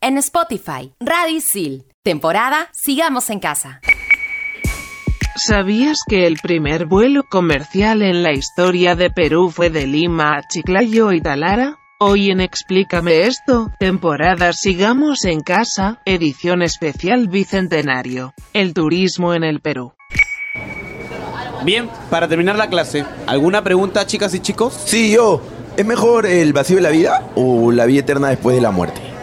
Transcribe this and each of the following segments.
En Spotify, Radisil. Temporada Sigamos en Casa. ¿Sabías que el primer vuelo comercial en la historia de Perú fue de Lima a Chiclayo y Talara? Hoy en Explícame esto, temporada Sigamos en Casa, edición especial Bicentenario. El turismo en el Perú. Bien, para terminar la clase, ¿alguna pregunta chicas y chicos? Sí, yo. ¿Es mejor el vacío de la vida o la vida eterna después de la muerte?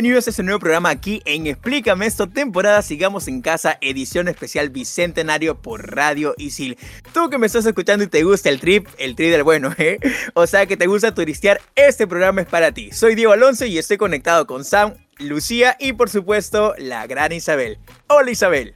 Bienvenidos a este nuevo programa aquí en Explícame esto, temporada Sigamos en Casa, edición especial Bicentenario por Radio Isil. Tú que me estás escuchando y te gusta el trip, el trip del bueno, ¿eh? O sea que te gusta turistear, este programa es para ti. Soy Diego Alonso y estoy conectado con Sam, Lucía y por supuesto la gran Isabel. Hola Isabel.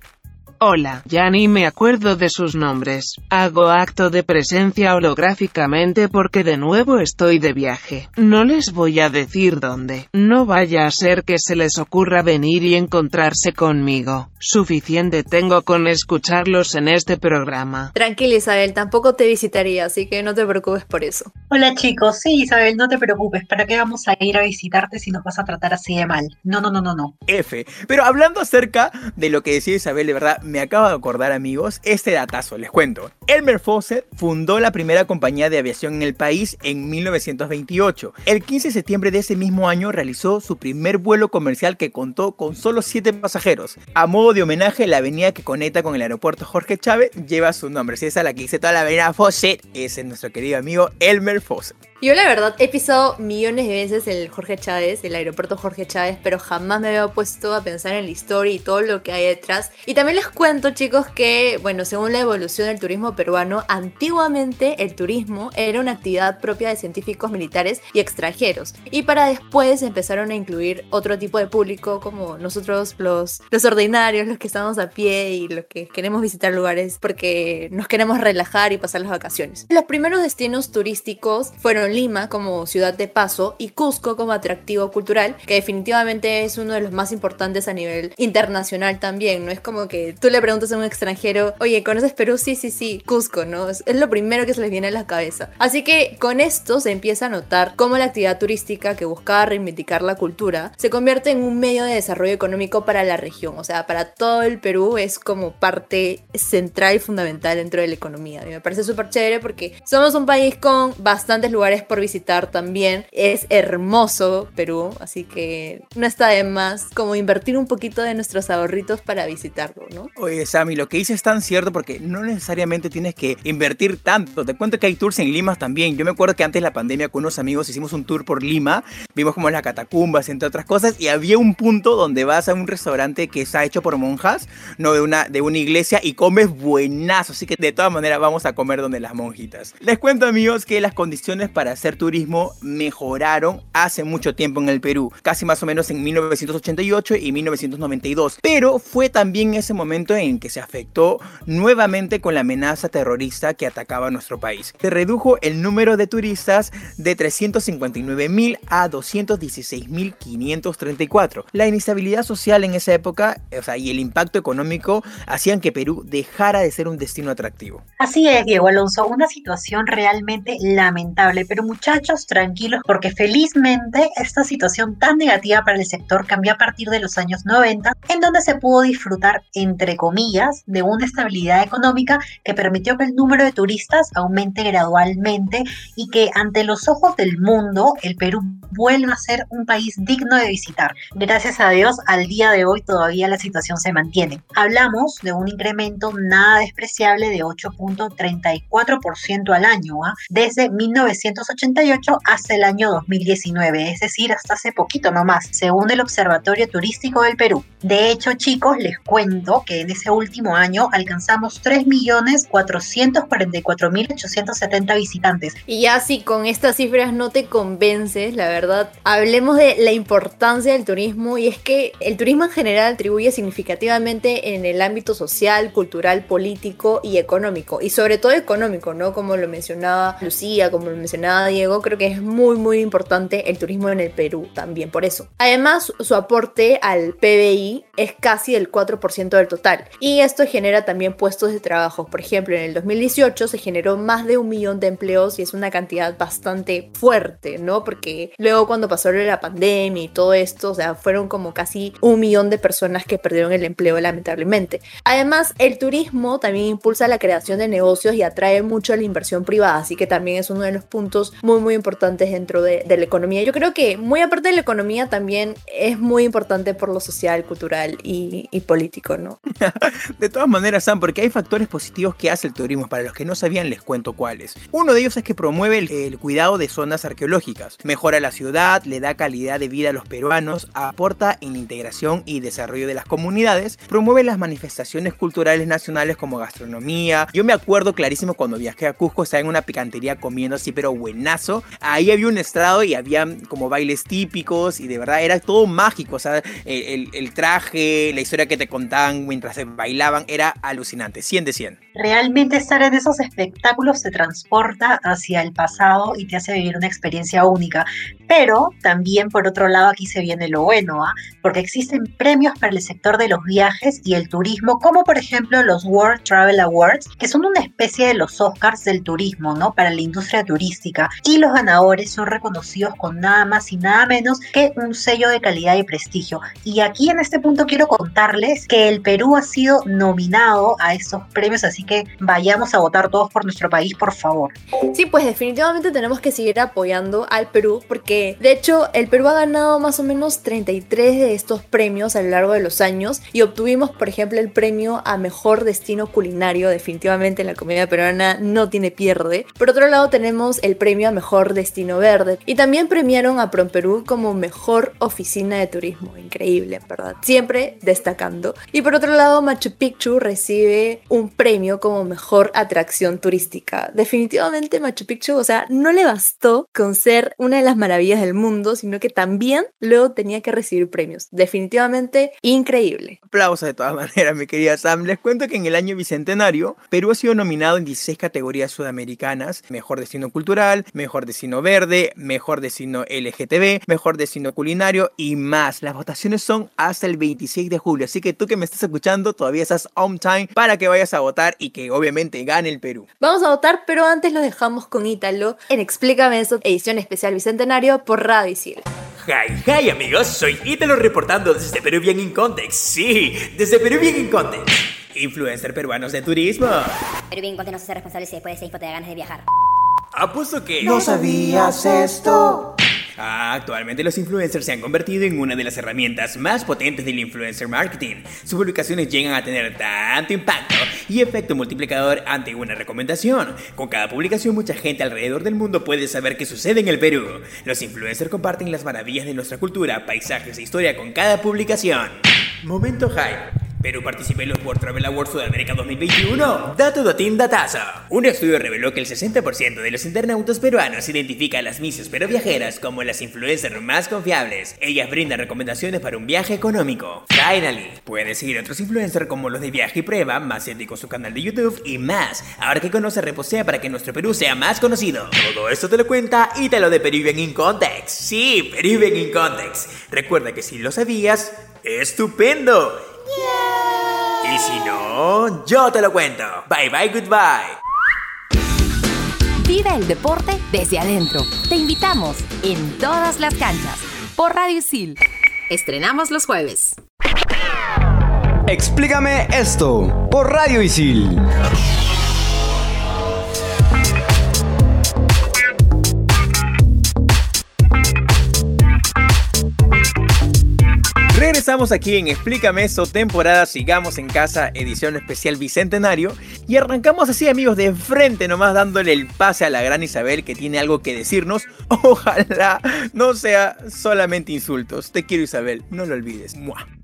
Hola, ya ni me acuerdo de sus nombres. Hago acto de presencia holográficamente porque de nuevo estoy de viaje. No les voy a decir dónde. No vaya a ser que se les ocurra venir y encontrarse conmigo. Suficiente tengo con escucharlos en este programa. Tranquila Isabel, tampoco te visitaría, así que no te preocupes por eso. Hola chicos, sí Isabel, no te preocupes, ¿para qué vamos a ir a visitarte si nos vas a tratar así de mal? No, no, no, no, no. F. Pero hablando acerca de lo que decía Isabel, de verdad, me acabo de acordar amigos, este datazo, les cuento. Elmer Fawcett fundó la primera compañía de aviación en el país en 1928. El 15 de septiembre de ese mismo año realizó su primer vuelo comercial que contó con solo 7 pasajeros. A modo de homenaje, la avenida que conecta con el aeropuerto Jorge Chávez lleva su nombre. Si esa es la que dice toda la avenida Fawcett, ese es nuestro querido amigo Elmer Fawcett. Yo la verdad he pisado millones de veces el Jorge Chávez, el aeropuerto Jorge Chávez, pero jamás me había puesto a pensar en la historia y todo lo que hay detrás. Y también les cuento chicos que, bueno, según la evolución del turismo peruano, antiguamente el turismo era una actividad propia de científicos militares y extranjeros. Y para después empezaron a incluir otro tipo de público como nosotros los, los ordinarios, los que estamos a pie y los que queremos visitar lugares porque nos queremos relajar y pasar las vacaciones. Los primeros destinos turísticos fueron Lima como ciudad de paso y Cusco como atractivo cultural, que definitivamente es uno de los más importantes a nivel internacional también. No es como que tú le preguntas a un extranjero, oye, ¿conoces Perú? Sí, sí, sí, Cusco, ¿no? Es, lo primero que se les viene a la cabeza. Así que con esto se empieza a notar cómo la actividad turística que buscaba reivindicar la cultura se convierte en un medio de desarrollo económico para la región. O sea, para todo el Perú es como parte central y fundamental dentro de la economía. Y me parece súper chévere porque somos un país con bastantes lugares por visitar también. Es hermoso Perú, así que no está de más como invertir un poquito de nuestros ahorritos para visitarlo, ¿no? Oye, Sammy, lo que dices es tan cierto porque no necesariamente tienes que invertir tanto. Te cuento que hay tours en Lima también. Yo me acuerdo que antes de la pandemia con unos amigos hicimos un tour por Lima, vimos como las catacumbas, entre otras cosas, y había un punto donde vas a un restaurante que está hecho por monjas, no de una, de una iglesia, y comes buenazo. Así que de todas maneras vamos a comer donde las monjitas. Les cuento, amigos, que las condiciones para hacer turismo mejoraron hace mucho tiempo en el Perú, casi más o menos en 1988 y 1992. Pero fue también ese momento en que se afectó nuevamente con la amenaza terrorista que atacaba nuestro país. Se redujo el número de turistas de 359 mil a 216.534. La inestabilidad social en esa época o sea, y el impacto económico hacían que Perú dejara de ser un destino atractivo. Así es, Diego Alonso, una situación realmente lamentable, pero muchachos, tranquilos, porque felizmente esta situación tan negativa para el sector cambió a partir de los años 90, en donde se pudo disfrutar, entre comillas, de una estabilidad económica que permitió que el número de turistas aumente gradualmente y que ante los ojos del mundo el Perú vuelva a ser un país digno de visitar. Gracias a Dios, al día de hoy todavía la situación se mantiene. Hablamos de un incremento nada despreciable de 8.34% al año, ¿ah? desde 1988 hasta el año 2019, es decir, hasta hace poquito nomás, según el Observatorio Turístico del Perú. De hecho, chicos, les cuento que en ese último año alcanzamos 3.444.870 visitantes. Y ya si con estas cifras no te convences, la verdad, hablemos de la importancia del turismo y es que el turismo en general atribuye significativamente en el ámbito social, cultural, político y económico. Y sobre todo económico, ¿no? Como lo mencionaba Lucía, como lo mencionaba Diego, creo que es muy, muy importante el turismo en el Perú también por eso. Además, su aporte al PBI es casi el 4% del total. Y esto genera también puestos de trabajo. Por ejemplo, en el 2018 se generó más de un millón de empleos y es una cantidad bastante fuerte, ¿no? Porque luego cuando pasó la pandemia y todo esto, o sea, fueron como casi un millón de personas que perdieron el empleo lamentablemente. Además, el turismo también impulsa la creación de negocios y atrae mucho la inversión privada, así que también es uno de los puntos muy muy importantes dentro de, la economía. Yo creo que muy aparte de la economía también es muy importante por lo social, cultural y, y político, ¿no? de todas maneras, Sam, porque hay factores positivos que hace el turismo, para los que no sabían les cuento cuáles. Uno de ellos es que promueve el, cuidado de zonas arqueológicas, mejora la ciudad, le da calidad de vida a los peruanos, aporta en la integración y desarrollo de las comunidades, promueve las manifestaciones culturales nacionales como gastronomía. Yo me acuerdo clarísimo cuando viajé a Cusco, estaba en una picantería comiendo así, pero buenazo. Ahí había un estrado y había como bailes típicos y de verdad era todo mágico. O sea, el, el, traje, la historia que te contaban mientras se bailaban era alucinante, 100 de 100. Realmente estar en esos espectáculos te transporta hacia el pasado y te hace vivir una experiencia única. Pero también, por otro lado, aquí se viene lo bueno, ¿ah? porque existen premios para el sector de los viajes y el turismo, como por ejemplo los World Travel Awards, que son una especie de los Oscars del turismo, ¿no? Para la industria turística. Y los ganadores son reconocidos con nada más y nada menos que un sello de calidad y prestigio. Y aquí en este punto quiero contarles que el Perú ha sido nominado a estos premios, así que vayamos a votar todos por nuestro país, por favor. Sí, pues definitivamente tenemos que seguir apoyando al Perú, porque de hecho el Perú ha ganado más o menos 33 de estos premios a lo largo de los años y obtuvimos, por ejemplo, el premio a mejor destino culinario. Definitivamente la comida peruana no tiene pierde. Por otro lado, tenemos el premio a mejor destino verde y también premiaron a Perú como mejor oficina de turismo. Increíble, ¿verdad? Siempre destacando. Y por otro lado, Machu Picchu recibe un premio como mejor atracción turística. Definitivamente Machu Picchu, o sea, no le bastó con ser una de las maravillas del mundo, sino que también luego tenía que recibir premios. Definitivamente increíble. Aplausos de todas maneras, mi querida Sam. Les cuento que en el año bicentenario, Perú ha sido nominado en 16 categorías sudamericanas. Mejor destino cultural, mejor destino verde, mejor destino LGTB, mejor destino culinario y más. Las votaciones son hasta el 26 de julio, así que tú que me estás escuchando todavía estás on time para que vayas a votar y que obviamente gane el Perú. Vamos a votar, pero antes lo dejamos con Ítalo en Explícame eso, edición especial bicentenario por Radio Isil. Hi, hi amigos, soy Ítalo reportando desde Peruvian in Context. Sí, desde Peruvian in Context. Influencer peruanos de turismo. Peruvian in Context no se hace responsable si después de 6 te da ganas de viajar. Apuesto que... ¿No sabías esto? Actualmente los influencers se han convertido en una de las herramientas más potentes del influencer marketing. Sus publicaciones llegan a tener tanto impacto y efecto multiplicador ante una recomendación. Con cada publicación mucha gente alrededor del mundo puede saber qué sucede en el Perú. Los influencers comparten las maravillas de nuestra cultura, paisajes e historia con cada publicación. Momento Hype. Perú participa en los World Travel Awards Sudamérica 2021. Dato datín datazo. Un estudio reveló que el 60% de los internautas peruanos identifica a las misas pero viajeras como las influencers más confiables. Ellas brindan recomendaciones para un viaje económico. Finally, puedes seguir a otros influencers como los de Viaje y Prueba, más con su canal de YouTube y más. Ahora que conoce reposea para que nuestro Perú sea más conocido. Todo esto te lo cuenta y te lo de Peruvian in Context. Sí, Peruvian in Context. Recuerda que si lo sabías, ¡estupendo! Y si no, yo te lo cuento. Bye bye, goodbye. Vive el deporte desde adentro. Te invitamos en todas las canchas por Radio Sil. Estrenamos los jueves. Explícame esto por Radio Isil. Estamos aquí en Explícame eso, temporada Sigamos en Casa, edición especial Bicentenario. Y arrancamos así, amigos, de frente nomás dándole el pase a la gran Isabel que tiene algo que decirnos. Ojalá no sea solamente insultos. Te quiero, Isabel, no lo olvides.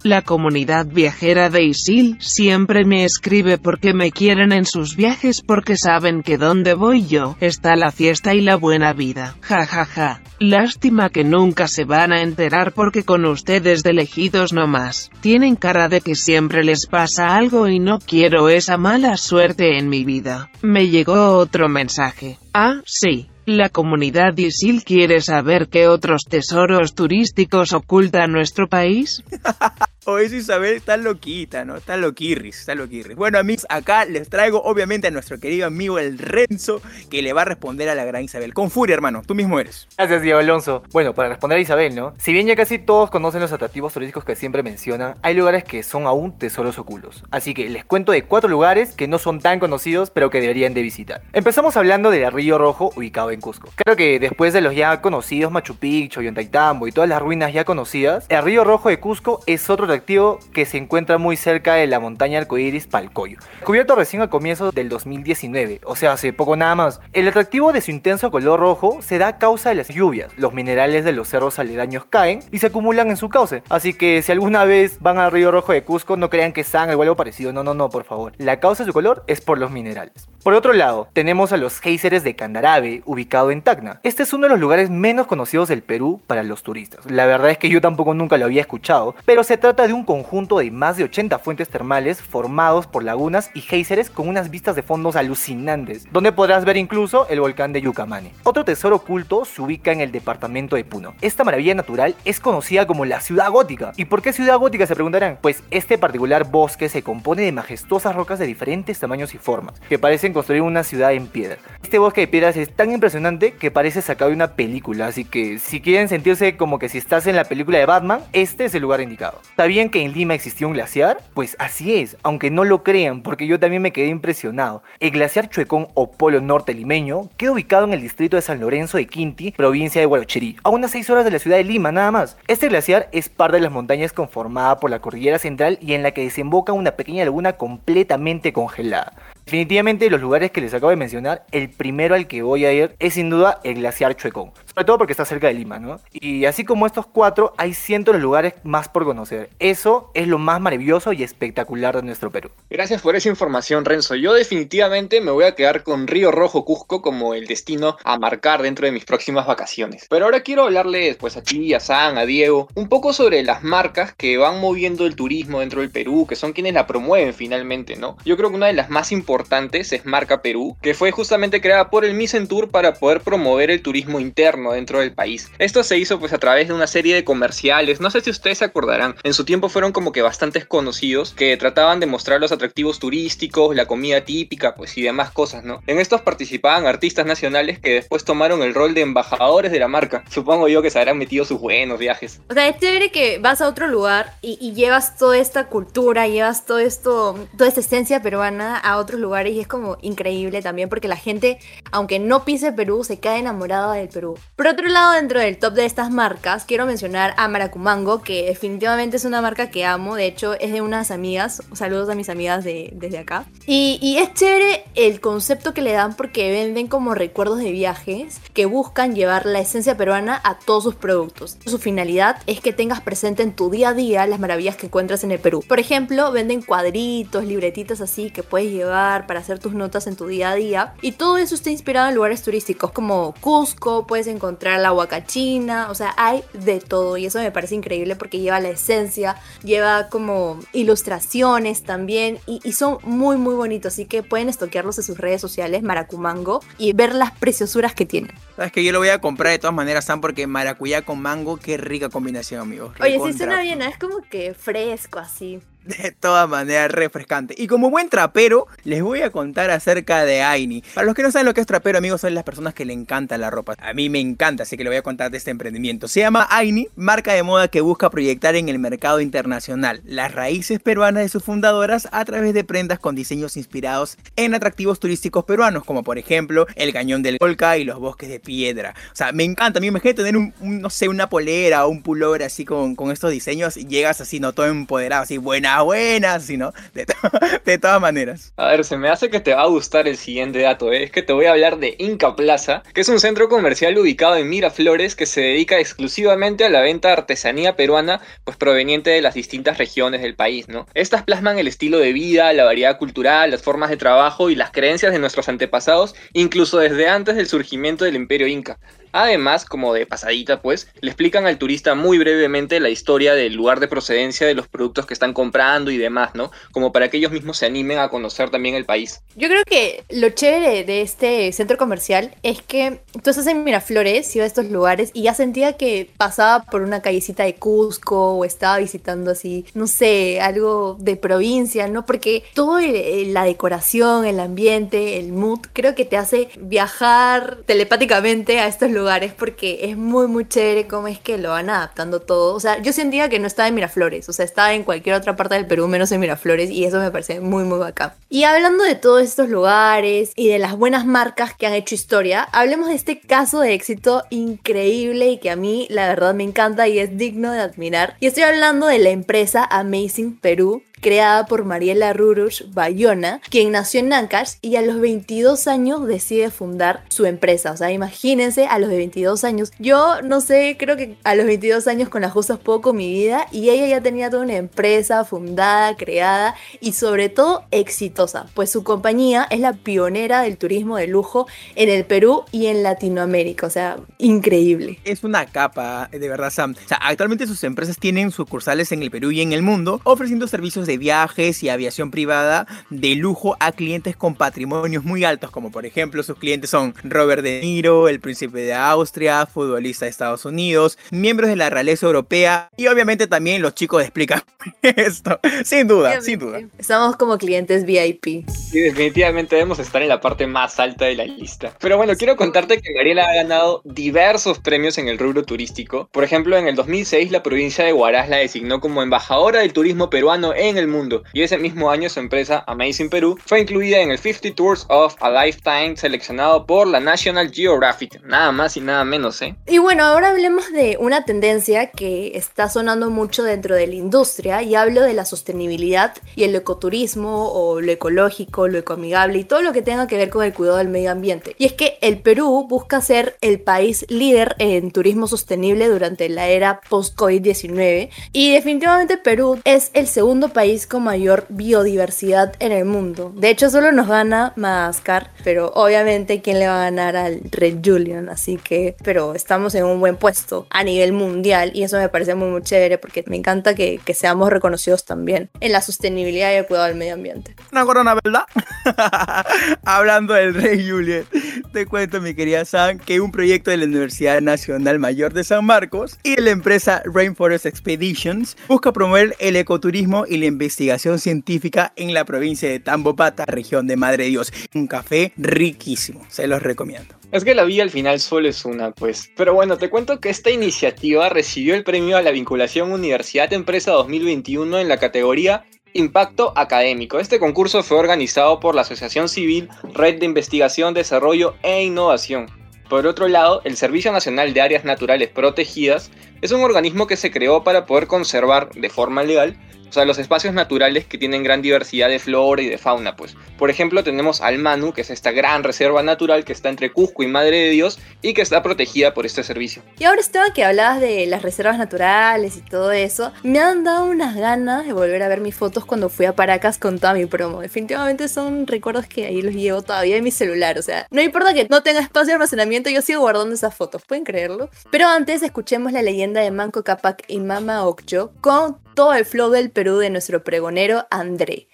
La comunidad viajera de Isil siempre me escribe porque me quieren en sus viajes porque saben que donde voy yo está la fiesta y la buena vida. Ja ja ja. Lástima que nunca se van a enterar porque con ustedes de elegidos no más. Tienen cara de que siempre les pasa algo y no quiero esa mala suerte en mi vida. Me llegó otro mensaje. Ah, sí. La comunidad ISIL quiere saber qué otros tesoros turísticos oculta nuestro país. O eso Isabel está loquita, ¿no? Está loquirris, está loquirris. Bueno amigos, acá les traigo obviamente a nuestro querido amigo el Renzo, que le va a responder a la gran Isabel. Con furia, hermano, tú mismo eres. Gracias, Diego Alonso. Bueno, para responder a Isabel, ¿no? Si bien ya casi todos conocen los atractivos turísticos que siempre menciona, hay lugares que son aún tesoros ocultos. Así que les cuento de cuatro lugares que no son tan conocidos, pero que deberían de visitar. Empezamos hablando del Río Rojo, ubicado en Cusco. Creo que después de los ya conocidos Machu Picchu, Yontaitambo y todas las ruinas ya conocidas, el Río Rojo de Cusco es otro que se encuentra muy cerca de la montaña arcoíris Palcoyo. Cubierto recién a comienzos del 2019, o sea, hace poco nada más. El atractivo de su intenso color rojo se da a causa de las lluvias. Los minerales de los cerros aledaños caen y se acumulan en su cauce. Así que si alguna vez van al Río Rojo de Cusco, no crean que están o algo parecido. No, no, no, por favor. La causa de su color es por los minerales. Por otro lado, tenemos a los géiseres de Candarabe, ubicado en Tacna. Este es uno de los lugares menos conocidos del Perú para los turistas. La verdad es que yo tampoco nunca lo había escuchado, pero se trata de un conjunto de más de 80 fuentes termales formados por lagunas y géiseres con unas vistas de fondos alucinantes, donde podrás ver incluso el volcán de Yucamani. Otro tesoro oculto se ubica en el departamento de Puno. Esta maravilla natural es conocida como la ciudad gótica. ¿Y por qué ciudad gótica se preguntarán? Pues este particular bosque se compone de majestuosas rocas de diferentes tamaños y formas, que parecen construir una ciudad en piedra. Este bosque de piedras es tan impresionante que parece sacado de una película, así que si quieren sentirse como que si estás en la película de Batman, este es el lugar indicado. ¿Sabían que en Lima existió un glaciar? Pues así es, aunque no lo crean, porque yo también me quedé impresionado. El glaciar Chuecón o Polo Norte limeño queda ubicado en el distrito de San Lorenzo de Quinti, provincia de Huarocherí, a unas 6 horas de la ciudad de Lima nada más. Este glaciar es parte de las montañas conformada por la cordillera central y en la que desemboca una pequeña laguna completamente congelada. Definitivamente los lugares que les acabo de mencionar, el primero al que voy a ir es sin duda el glaciar Chuecón, sobre todo porque está cerca de Lima, ¿no? Y así como estos cuatro, hay cientos de lugares más por conocer. Eso es lo más maravilloso y espectacular de nuestro Perú. Gracias por esa información, Renzo. Yo definitivamente me voy a quedar con Río Rojo Cusco como el destino a marcar dentro de mis próximas vacaciones. Pero ahora quiero hablarles pues a ti, a San, a Diego, un poco sobre las marcas que van moviendo el turismo dentro del Perú, que son quienes la promueven finalmente, ¿no? Yo creo que una de las más importantes es Marca Perú, que fue justamente creada por el Tour para poder promover el turismo interno dentro del país. Esto se hizo pues a través de una serie de comerciales, no sé si ustedes se acordarán, en su tiempo fueron como que bastantes conocidos que trataban de mostrar los atractivos turísticos, la comida típica, pues y demás cosas, ¿no? En estos participaban artistas nacionales que después tomaron el rol de embajadores de la marca. Supongo yo que se habrán metido sus buenos viajes. O sea, es chévere que vas a otro lugar y, y llevas toda esta cultura, llevas todo esto, toda esta esencia peruana a otros lugares y es como increíble también porque la gente, aunque no pise Perú, se cae enamorada del Perú. Por otro lado, dentro del top de estas marcas, quiero mencionar a Maracumango, que definitivamente es una marca que amo, de hecho es de unas amigas, saludos a mis amigas de, desde acá. Y, y es chévere el concepto que le dan porque venden como recuerdos de viajes que buscan llevar la esencia peruana a todos sus productos. Su finalidad es que tengas presente en tu día a día las maravillas que encuentras en el Perú. Por ejemplo, venden cuadritos, libretitas así que puedes llevar para hacer tus notas en tu día a día. Y todo eso está inspirado en lugares turísticos como Cusco, puedes encontrar la Huacachina, o sea, hay de todo y eso me parece increíble porque lleva la esencia, lleva como ilustraciones también y, y son muy muy bonitos, así que pueden estoquearlos en sus redes sociales, Maracumango, y ver las preciosuras que tienen. Sabes que yo lo voy a comprar de todas maneras, Sam, porque maracuyá con mango, qué rica combinación, amigos. Oye, sí suena bien, ¿no? es como que fresco así. De todas maneras, refrescante. Y como buen trapero, les voy a contar acerca de Aini. Para los que no saben lo que es trapero, amigos, son las personas que le encanta la ropa. A mí me encanta, así que le voy a contar de este emprendimiento. Se llama Aini, marca de moda que busca proyectar en el mercado internacional las raíces peruanas de sus fundadoras a través de prendas con diseños inspirados en atractivos turísticos peruanos, como por ejemplo el cañón del Colca y los bosques de piedra. O sea, me encanta, a mí me imagino tener un, no sé, una polera o un pullover así con, con estos diseños y llegas así, no todo empoderado, así buenas, buenas, así, ¿no? De, de, todas maneras. A ver, se me hace que te va a gustar el siguiente dato, ¿eh? es que te voy a hablar de Inca Plaza, que es un centro comercial ubicado en Miraflores que se dedica exclusivamente a la venta de artesanía peruana, pues proveniente de las distintas regiones del país, ¿no? Estas plasman el estilo de vida, la variedad cultural, las formas de trabajo y las creencias de nuestros antepasados, incluso desde antes del surgimiento del imperio inca. Además, como de pasadita, pues, le explican al turista muy brevemente la historia del lugar de procedencia de los productos que están comprando y demás, ¿no? Como para que ellos mismos se animen a conocer también el país. Yo creo que lo chévere de este centro comercial es que tú estás en Miraflores, iba a estos lugares y ya sentía que pasaba por una callecita de Cusco o estaba visitando así, no sé, algo de provincia, ¿no? Porque toda la decoración, el ambiente, el mood, creo que te hace viajar telepáticamente a estos lugares lugares porque es muy muy chévere cómo es que lo van adaptando todo. O sea, yo sentía que no estaba en Miraflores, o sea, estaba en cualquier otra parte del Perú menos en Miraflores y eso me parece muy muy bacán. Y hablando de todos estos lugares y de las buenas marcas que han hecho historia, hablemos de este caso de éxito increíble y que a mí la verdad me encanta y es digno de admirar. Y estoy hablando de la empresa Amazing Perú, creada por Mariela Rurush Bayona, quien nació en Ancash y a los 22 años decide fundar su empresa. O sea, imagínense a los de 22 años. Yo no sé, creo que a los 22 años con las justas poco mi vida y ella ya tenía toda una empresa fundada, creada y sobre todo exitosa, pues su compañía es la pionera del turismo de lujo en el Perú y en Latinoamérica. O sea, increíble. Es una capa, de verdad, Sam. O sea, actualmente sus empresas tienen sucursales en el Perú y en el mundo, ofreciendo servicios de viajes y aviación privada de lujo a clientes con patrimonios muy altos, como por ejemplo sus clientes son Robert De Niro, el príncipe de Austria, futbolista de Estados Unidos, miembros de la realeza europea y obviamente también los chicos de Explica esto. Sin duda, sin duda. Estamos como clientes VIP. Sí, definitivamente debemos estar en la parte más alta de la lista. Pero bueno, quiero contarte que Gabriela ha ganado diversos premios en el rubro turístico. Por ejemplo, en el 2006 la provincia de Huaraz la designó como embajadora del turismo peruano en el mundo. Y ese mismo año su empresa Amazing Perú fue incluida en el 50 Tours of a Lifetime seleccionado por la National Geographic. Nada más y nada menos, ¿eh? Y bueno, ahora hablemos de una tendencia que está sonando mucho dentro de la industria y hablo de la sostenibilidad y el ecoturismo o lo ecológico, lo ecoamigable y todo lo que tenga que ver con el cuidado del medio ambiente. Y es que el Perú busca ser el país líder en turismo sostenible durante la era post-COVID-19 y definitivamente Perú es el segundo país con mayor biodiversidad en el mundo. De hecho, solo nos gana Madagascar, pero obviamente, ¿quién le va a ganar al Red Julian? Así que, pero estamos en un buen puesto a nivel mundial y eso me parece muy, muy chévere porque me encanta que, que seamos reconocidos también en la sostenibilidad y el cuidado del medio ambiente. Una corona, ¿verdad? Hablando del Rey Julian, te cuento, mi querida Sam, que un proyecto de la Universidad Nacional Mayor de San Marcos y la empresa Rainforest Expeditions busca promover el ecoturismo y la investigación científica en la provincia de Tambopata, región de Madre Dios. Un café riquísimo, se los recomiendo. Es que la vida al final solo es una, pues. Pero bueno, te cuento que esta iniciativa recibió el premio a la vinculación Universidad-Empresa 2021 en la categoría Impacto Académico. Este concurso fue organizado por la Asociación Civil Red de Investigación, Desarrollo e Innovación. Por otro lado, el Servicio Nacional de Áreas Naturales Protegidas es un organismo que se creó para poder conservar de forma legal o sea, los espacios naturales que tienen gran diversidad de flora y de fauna, pues. Por ejemplo, tenemos al Manu, que es esta gran reserva natural que está entre Cusco y Madre de Dios y que está protegida por este servicio. Y ahora, Esteban, que hablabas de las reservas naturales y todo eso, me han dado unas ganas de volver a ver mis fotos cuando fui a Paracas con toda mi promo. Definitivamente son recuerdos que ahí los llevo todavía en mi celular. O sea, no importa que no tenga espacio de almacenamiento, yo sigo guardando esas fotos. ¿Pueden creerlo? Pero antes, escuchemos la leyenda de Manco Capac y Mama Okcho con todo el flow del Perú de nuestro pregonero André.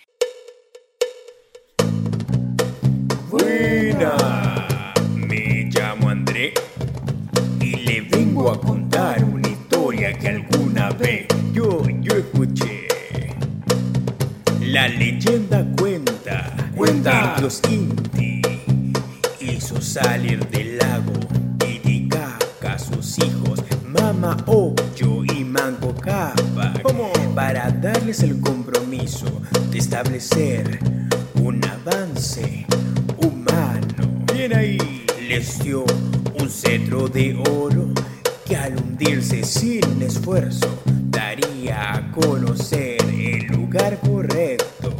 Buena, me llamo André y le vengo a contar una historia que alguna vez yo, yo escuché. La leyenda cuenta, cuenta que los Inti hizo salir del lago a sus hijos Mama Ocho y Manco Capa para darles el compromiso de establecer un avance humano. Bien ahí. Les dio un cetro de oro que al hundirse sin esfuerzo daría a conocer el lugar correcto.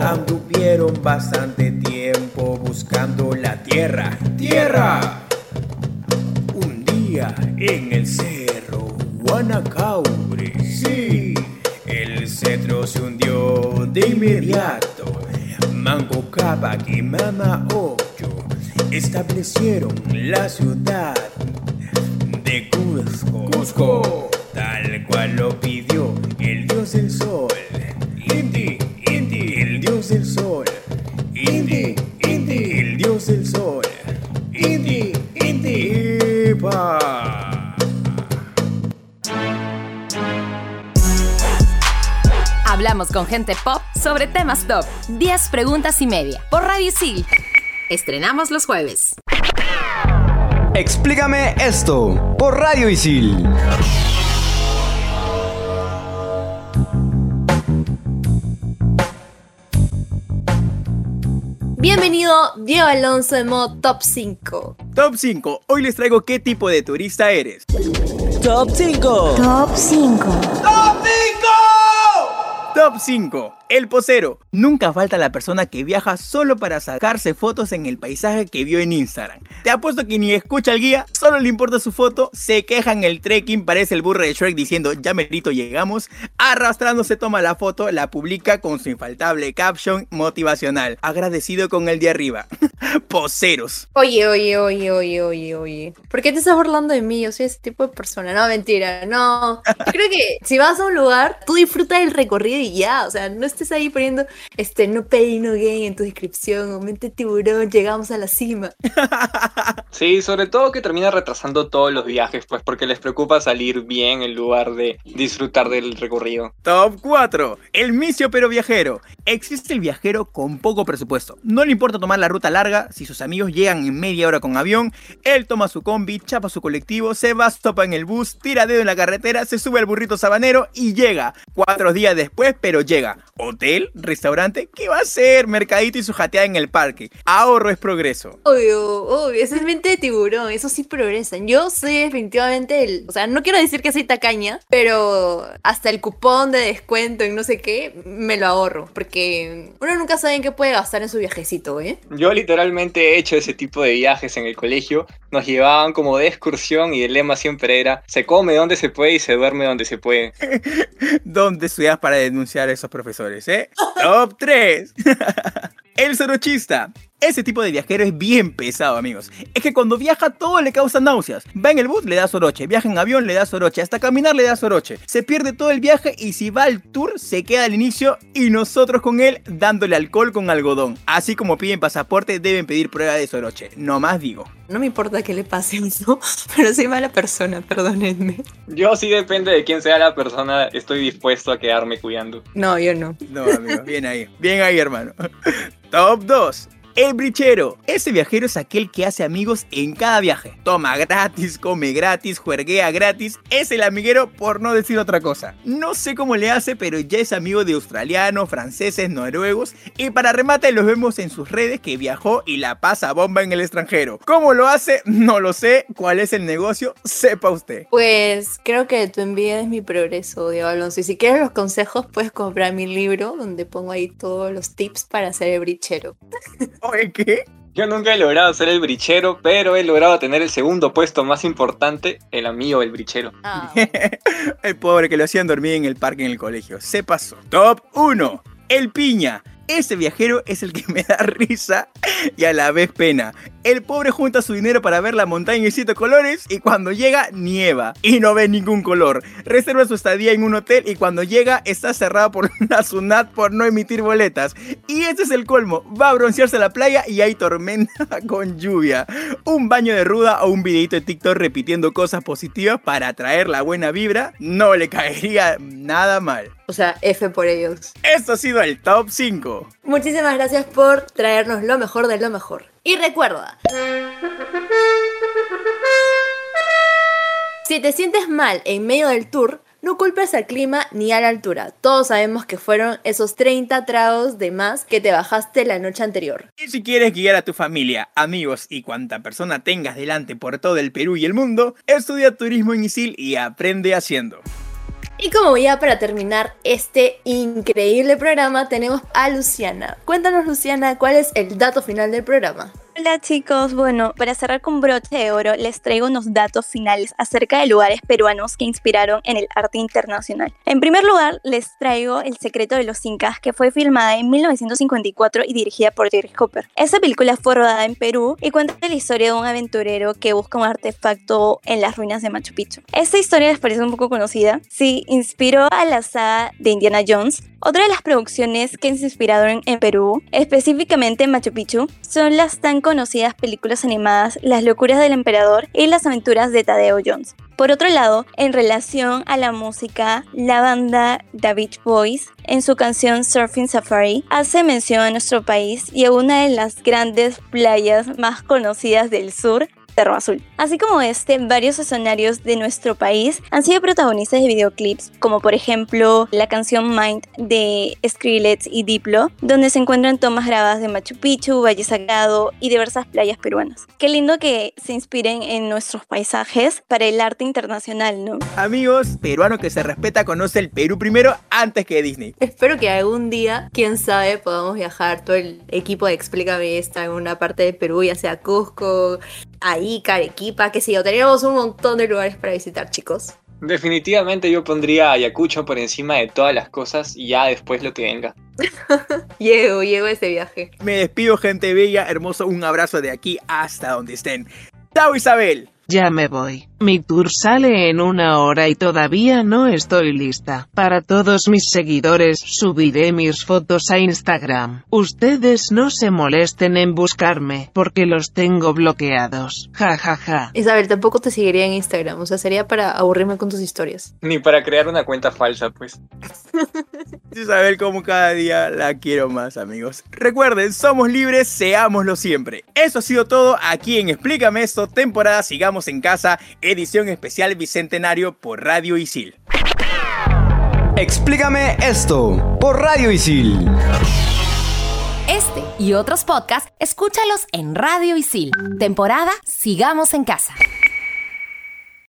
Anduvieron bastante tiempo buscando la tierra. ¡Tierra! Sí, el cetro se hundió de inmediato. Manco Cápac y Mama Ocho establecieron la ciudad de Cusco. Cusco, tal cual lo Hablamos con gente pop sobre temas top. 10 preguntas y media. Por Radio Isil. Estrenamos los jueves. Explícame esto por Radio Isil. Bienvenido Diego Alonso de modo Top 5. Top 5. Hoy les traigo qué tipo de turista eres. Top 5. Top 5. ¡Top 5! Top 5. El posero. Nunca falta la persona que viaja solo para sacarse fotos en el paisaje que vio en Instagram. Te apuesto que ni escucha el guía, solo le importa su foto, se queja en el trekking, parece el burro de Shrek diciendo ya merito llegamos, arrastrándose toma la foto, la publica con su infaltable caption motivacional, agradecido con el de arriba. Poseros. Oye, oye, oye, oye, oye, oye. ¿Por qué te estás burlando de mí? Yo soy ese tipo de persona. No, mentira, no. Creo que si vas a un lugar, tú disfruta del recorrido y ya. O sea, no estés ahí poniendo este no pay no gain en tu descripción o mente tiburón, llegamos a la cima. Sí, sobre todo que termina retrasando todos los viajes, pues porque les preocupa salir bien en lugar de disfrutar del recorrido. Top 4. El misio pero viajero. Existe el viajero con poco presupuesto. No le importa tomar la ruta larga, si sus amigos llegan en media hora con avión, él toma su combi, chapa su colectivo, se va, topa en el bus, tira dedo en la carretera, se sube al burrito sabanero y llega. Cuatro días después, pero llega. Hotel, restaurante, ¿qué va a hacer? Mercadito y su jateada en el parque. Ahorro es progreso. Obvio, obvio, esa es mente de tiburón, eso sí progresan. Yo soy definitivamente el, o sea, no quiero decir que soy tacaña, pero hasta el cupón de descuento en no sé qué, me lo ahorro, porque uno nunca sabe en qué puede gastar en su viajecito, ¿eh? Yo literalmente he hecho ese tipo de viajes en el colegio. Nos llevaban como de excursión y el lema siempre era, se come donde se puede y se duerme donde se puede. ¿Dónde estudias para denunciar a esos profesores, eh? Top 3. El sorochista. Ese tipo de viajero es bien pesado, amigos. Es que cuando viaja todo le causa náuseas. Va en el bus, le da soroche. Viaja en avión, le da soroche. Hasta caminar le da soroche. Se pierde todo el viaje y si va al tour, se queda al inicio y nosotros con él dándole alcohol con algodón. Así como piden pasaporte, deben pedir prueba de soroche. No más digo. No me importa que le pase eso, pero soy mala persona, perdónenme. Yo sí depende de quién sea la persona, estoy dispuesto a quedarme cuidando. No, yo no. No, amigo, bien ahí. Bien ahí, hermano. Top 2. El brichero. Ese viajero es aquel que hace amigos en cada viaje. Toma gratis, come gratis, juerguea gratis. Es el amiguero por no decir otra cosa. No sé cómo le hace, pero ya es amigo de australianos, franceses, noruegos. Y para remate los vemos en sus redes que viajó y la pasa bomba en el extranjero. ¿Cómo lo hace? No lo sé. ¿Cuál es el negocio? Sepa usted. Pues creo que tu envidia es mi progreso, Diego Alonso. Y si quieres los consejos, puedes comprar mi libro donde pongo ahí todos los tips para ser el brichero. Oye, ¿qué? Yo nunca he logrado ser el brichero, pero he logrado tener el segundo puesto más importante, el amigo del brichero. Ah. el pobre que lo hacían dormir en el parque en el colegio. Se pasó. Top 1. El piña. Ese viajero es el que me da risa y a la vez pena. El pobre junta su dinero para ver la montaña en siete colores y cuando llega, nieva. Y no ve ningún color. Reserva su estadía en un hotel y cuando llega, está cerrado por la SUNAT por no emitir boletas. Y ese es el colmo. Va a broncearse a la playa y hay tormenta con lluvia. Un baño de ruda o un videito de TikTok repitiendo cosas positivas para atraer la buena vibra no le caería nada mal. O sea, F por ellos. Esto ha sido el top 5. Muchísimas gracias por traernos lo mejor de lo mejor. Y recuerda, si te sientes mal en medio del tour, no culpes al clima ni a la altura. Todos sabemos que fueron esos 30 tragos de más que te bajaste la noche anterior. Y si quieres guiar a tu familia, amigos y cuanta persona tengas delante por todo el Perú y el mundo, estudia turismo en ISIL y aprende haciendo. Y como ya para terminar este increíble programa, tenemos a Luciana. Cuéntanos, Luciana, cuál es el dato final del programa. Hola chicos, bueno, para cerrar con broche de oro les traigo unos datos finales acerca de lugares peruanos que inspiraron en el arte internacional. En primer lugar, les traigo El secreto de los incas, que fue filmada en 1954 y dirigida por Jerry Hopper. Esta película fue rodada en Perú y cuenta la historia de un aventurero que busca un artefacto en las ruinas de Machu Picchu. Esta historia les parece un poco conocida. Sí, inspiró a la saga de Indiana Jones. Otra de las producciones que se inspiraron en Perú, específicamente en Machu Picchu, son las tan conocidas películas animadas Las locuras del emperador y Las aventuras de Tadeo Jones. Por otro lado, en relación a la música, la banda The Beach Boys, en su canción Surfing Safari, hace mención a nuestro país y a una de las grandes playas más conocidas del sur, Cerro Azul. Así como este, varios escenarios de nuestro país han sido protagonistas de videoclips, como por ejemplo la canción Mind de Skrillex y Diplo, donde se encuentran tomas grabadas de Machu Picchu, Valle Sagrado y diversas playas peruanas. Qué lindo que se inspiren en nuestros paisajes para el arte internacional, ¿no? Amigos, peruano que se respeta conoce el Perú primero antes que Disney. Espero que algún día, quién sabe, podamos viajar todo el equipo de Explícame esta en una parte de Perú, ya sea Cusco, Ica, Arequipa, que sé yo. Tenemos un montón de lugares para visitar, chicos. Definitivamente yo pondría Ayacucho por encima de todas las cosas y ya después lo que venga. llego, llego a ese viaje. Me despido, gente bella, hermoso. Un abrazo de aquí hasta donde estén. ¡Chao, Isabel! Ya me voy. Mi tour sale en una hora y todavía no estoy lista. Para todos mis seguidores subiré mis fotos a Instagram. Ustedes no se molesten en buscarme, porque los tengo bloqueados. Ja ja ja. Isabel, tampoco te seguiría en Instagram, o sea, sería para aburrirme con tus historias. Ni para crear una cuenta falsa, pues. Isabel, como cada día la quiero más, amigos. Recuerden, somos libres, seámoslo siempre. Eso ha sido todo aquí en Explícame esto, temporada Sigamos en casa, edición especial bicentenario por Radio Isil. Explícame esto por Radio Isil. Este y otros podcasts, escúchalos en Radio Isil. Temporada Sigamos en casa.